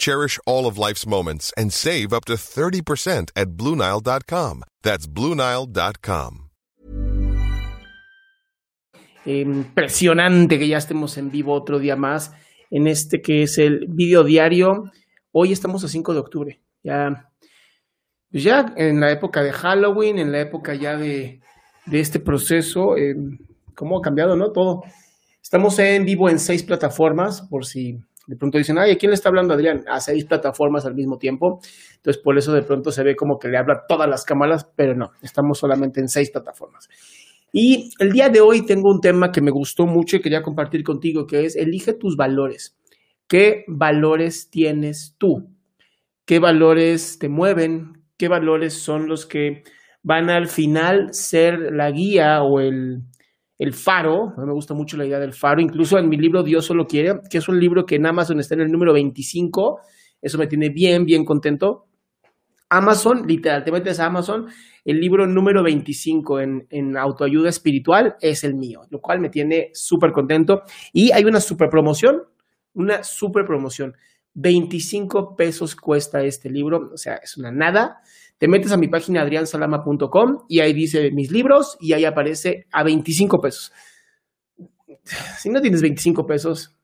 Cherish all of life's moments and save up to 30% at BlueNile.com. That's BlueNile.com. Impresionante que ya estemos en vivo otro día más en este que es el video diario. Hoy estamos a 5 de octubre. Ya, pues ya en la época de Halloween, en la época ya de, de este proceso, eh, cómo ha cambiado, ¿no? Todo. Estamos en vivo en seis plataformas, por si de pronto dicen, ay, ¿a quién le está hablando Adrián? A seis plataformas al mismo tiempo. Entonces, por eso de pronto se ve como que le habla a todas las cámaras, pero no, estamos solamente en seis plataformas. Y el día de hoy tengo un tema que me gustó mucho y quería compartir contigo, que es elige tus valores. ¿Qué valores tienes tú? ¿Qué valores te mueven? ¿Qué valores son los que van al final ser la guía o el, el faro, me gusta mucho la idea del faro, incluso en mi libro Dios solo quiere, que es un libro que en Amazon está en el número 25, eso me tiene bien, bien contento. Amazon, literal, te metes a Amazon, el libro número 25 en, en autoayuda espiritual es el mío, lo cual me tiene súper contento. Y hay una super promoción, una super promoción. 25 pesos cuesta este libro, o sea, es una nada. Te metes a mi página adriansalama.com y ahí dice mis libros y ahí aparece a 25 pesos. Si no tienes 25 pesos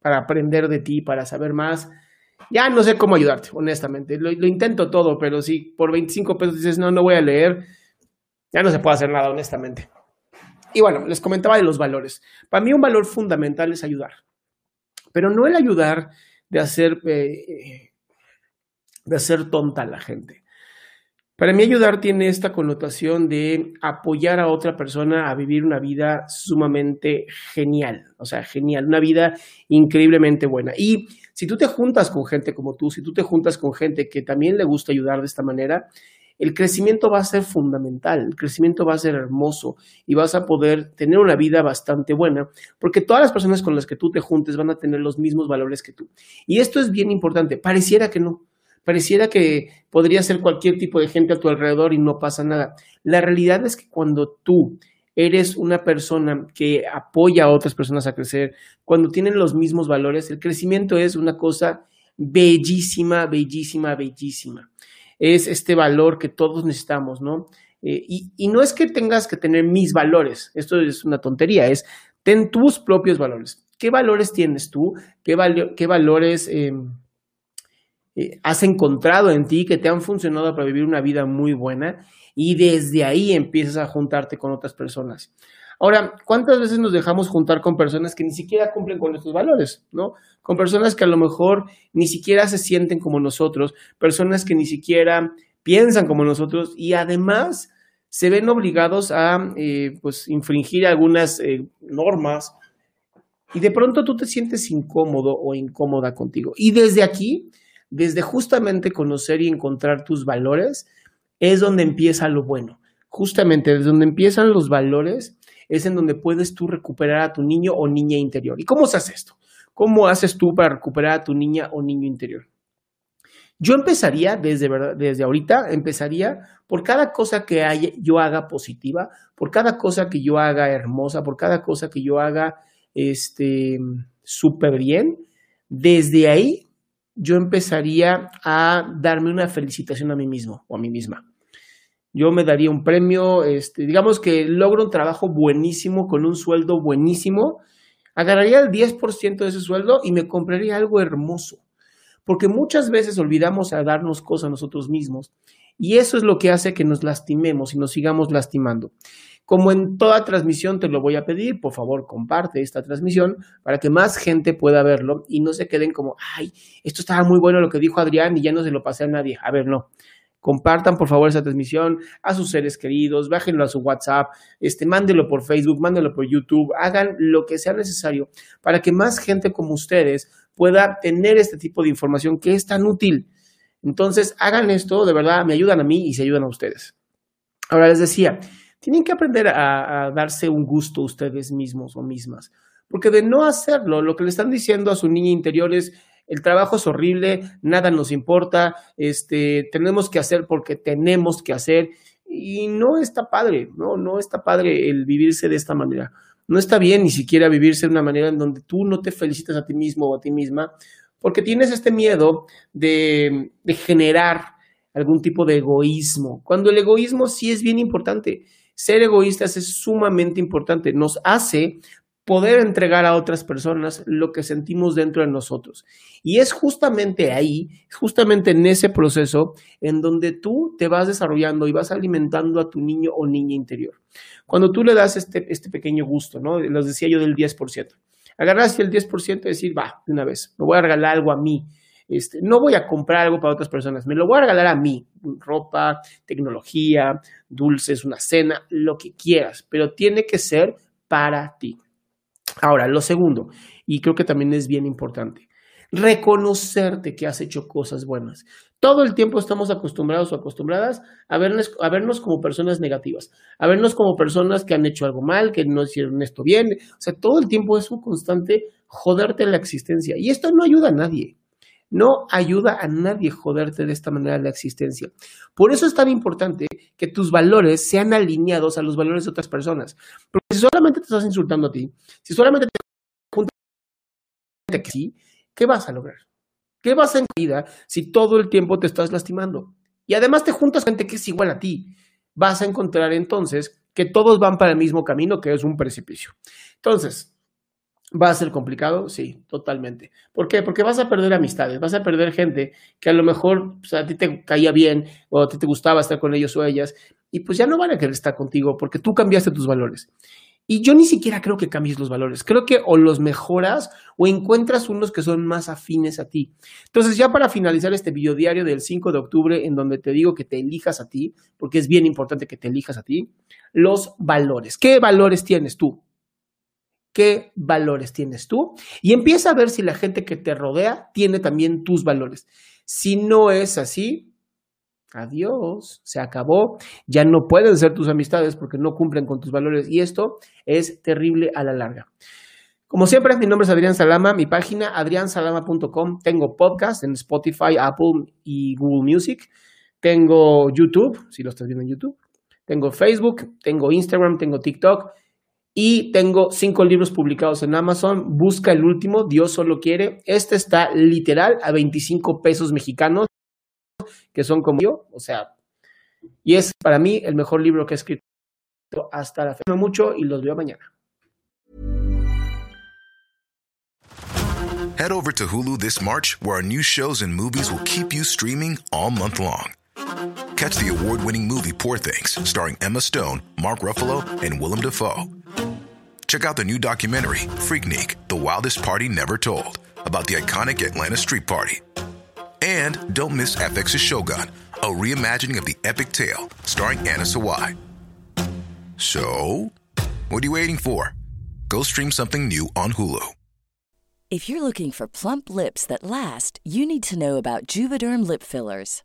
para aprender de ti, para saber más, ya no sé cómo ayudarte, honestamente. Lo, intento todo, pero si por 25 pesos dices, no, no voy a leer, ya no se puede hacer nada, honestamente. Y bueno, les comentaba de los valores. Para mí un valor fundamental es ayudar, pero no el ayudar de hacer, eh, de hacer tonta a la gente. Para mí ayudar tiene esta connotación de apoyar a otra persona a vivir una vida sumamente genial, o sea, genial, una vida increíblemente buena. Y si tú te juntas con gente como tú, si tú te juntas con gente que también le gusta ayudar de esta manera, el crecimiento va a ser fundamental, el crecimiento va a ser hermoso y vas a poder tener una vida bastante buena, porque todas las personas con las que tú te juntes van a tener los mismos valores que tú. Y esto es bien importante, pareciera que no. Pareciera que podría ser cualquier tipo de gente a tu alrededor y no pasa nada. La realidad es que cuando tú eres una persona que apoya a otras personas a crecer, cuando tienen los mismos valores, el crecimiento es una cosa bellísima, bellísima, bellísima. Es este valor que todos necesitamos, ¿no? Eh, y, no es que tengas que tener mis valores, esto es una tontería, es ten tus propios valores. ¿Qué valores tienes tú? ¿Qué, val qué valores... Eh, eh, has encontrado en ti que te han funcionado para vivir una vida muy buena y desde ahí empiezas a juntarte con otras personas. Ahora, ¿cuántas veces nos dejamos juntar con personas que ni siquiera cumplen con nuestros valores, ¿no? Con personas que a lo mejor ni siquiera se sienten como nosotros, personas que ni siquiera piensan como nosotros y además se ven obligados a eh, pues infringir algunas eh, normas y de pronto tú te sientes incómodo o incómoda contigo. Y desde aquí desde justamente conocer y encontrar tus valores, es donde empieza lo bueno. justamente desde donde empiezan los valores, es en donde puedes tú recuperar a tu niño o niña interior. ¿Y cómo se hace esto? ¿Cómo haces tú para recuperar a tu niña o niño interior? Yo empezaría desde, desde ahorita, empezaría por cada cosa que yo haga positiva, por cada cosa que yo haga hermosa, por cada cosa que yo haga este súper bien. Desde ahí yo empezaría a darme una felicitación a mí mismo o a mí misma. Yo me daría un premio, este, digamos que logro un trabajo buenísimo con un sueldo buenísimo, agarraría el 10% de ese sueldo y me compraría algo hermoso porque muchas veces olvidamos a darnos cosas a nosotros mismos y eso es lo que hace que nos lastimemos y nos sigamos lastimando. Como en toda transmisión te lo voy a pedir, por favor comparte esta transmisión para que más gente pueda verlo y no se queden como, ay, esto estaba muy bueno lo que dijo Adrián y ya no se lo pasé a nadie. A ver, no. Compartan por favor esa transmisión a sus seres queridos, bájenlo a su WhatsApp, este, mándelo por Facebook, mándelo por YouTube, hagan lo que sea necesario para que más gente como ustedes pueda tener este tipo de información que es tan útil. Entonces, hagan esto, de verdad, me ayudan a mí y se ayudan a ustedes. Ahora les decía, tienen que aprender a, darse un gusto ustedes mismos o mismas, porque de no hacerlo, lo que le están diciendo a su niña interior es, el trabajo es horrible, nada nos importa, este, tenemos que hacer porque tenemos que hacer, y no está padre, no, no está padre el vivirse de esta manera. No está bien ni siquiera vivirse de una manera en donde tú no te felicitas a ti mismo o a ti misma, porque tienes este miedo de, de generar algún tipo de egoísmo, cuando el egoísmo sí es bien importante. Ser egoístas es sumamente importante, nos hace poder entregar a otras personas lo que sentimos dentro de nosotros. Y es justamente ahí, justamente en ese proceso, en donde tú te vas desarrollando y vas alimentando a tu niño o niña interior. Cuando tú le das este, este pequeño gusto, ¿no? Les decía yo del 10%. Agarraste el 10% y decir, va, de una vez, me voy a regalar algo a mí. Este, no voy a comprar algo para otras personas, me lo voy a regalar a mí, ropa, tecnología, dulces, una cena, lo que quieras, pero tiene que ser para ti. Ahora, lo segundo, y creo que también es bien importante, reconocerte que has hecho cosas buenas. Todo el tiempo estamos acostumbrados o acostumbradas a vernos, a vernos como personas negativas, a vernos como personas que han hecho algo mal, que no hicieron esto bien. O sea, todo el tiempo es un constante joderte la existencia. Y esto no ayuda a nadie. No ayuda a nadie joderte de esta manera la existencia. Por eso es tan importante que tus valores sean alineados a los valores de otras personas. Porque si solamente te estás insultando a ti, si solamente te juntas que sí, ¿qué vas a lograr? ¿Qué vas a en vida si todo el tiempo te estás lastimando? Y además te juntas gente que es igual a ti. Vas a encontrar entonces que todos van para el mismo camino, que es un precipicio. Entonces, ¿Va a ser complicado? Sí, totalmente. ¿Por qué? Porque vas a perder amistades, vas a perder gente que a lo mejor pues, a ti te caía bien o a ti te gustaba estar con ellos o ellas y pues ya no van a querer estar contigo porque tú cambiaste tus valores. Y yo ni siquiera creo que cambies los valores. Creo que o los mejoras o encuentras unos que son más afines a ti. Entonces, ya para finalizar este video diario del 5 de octubre, en donde te digo que te elijas a ti, porque es bien importante que te elijas a ti, los valores. ¿Qué valores tienes tú? Qué valores tienes tú. Y empieza a ver si la gente que te rodea tiene también tus valores. Si no es así, adiós, se acabó, ya no pueden ser tus amistades porque no cumplen con tus valores. Y esto es terrible a la larga. Como siempre, mi nombre es Adrián Salama, mi página adriansalama.com, tengo podcast en Spotify, Apple y Google Music, tengo YouTube, si lo estás viendo en YouTube, tengo Facebook, tengo Instagram, tengo TikTok y tengo cinco libros publicados en Amazon. Busca el último, Dios solo quiere. Este está literal a 25 pesos mexicanos, que son como yo, o sea, y es para mí el mejor libro que he escrito hasta la fecha. mucho y los veo mañana. Head over to Hulu this March, where our new shows and movies will keep you streaming all month long. Catch the award-winning movie Poor Things, starring Emma Stone, Mark Ruffalo, and Willem Dafoe. Check out the new documentary, Freaknik The Wildest Party Never Told, about the iconic Atlanta Street Party. And don't miss FX's Shogun, a reimagining of the epic tale starring Anna Sawai. So, what are you waiting for? Go stream something new on Hulu. If you're looking for plump lips that last, you need to know about Juvederm lip fillers.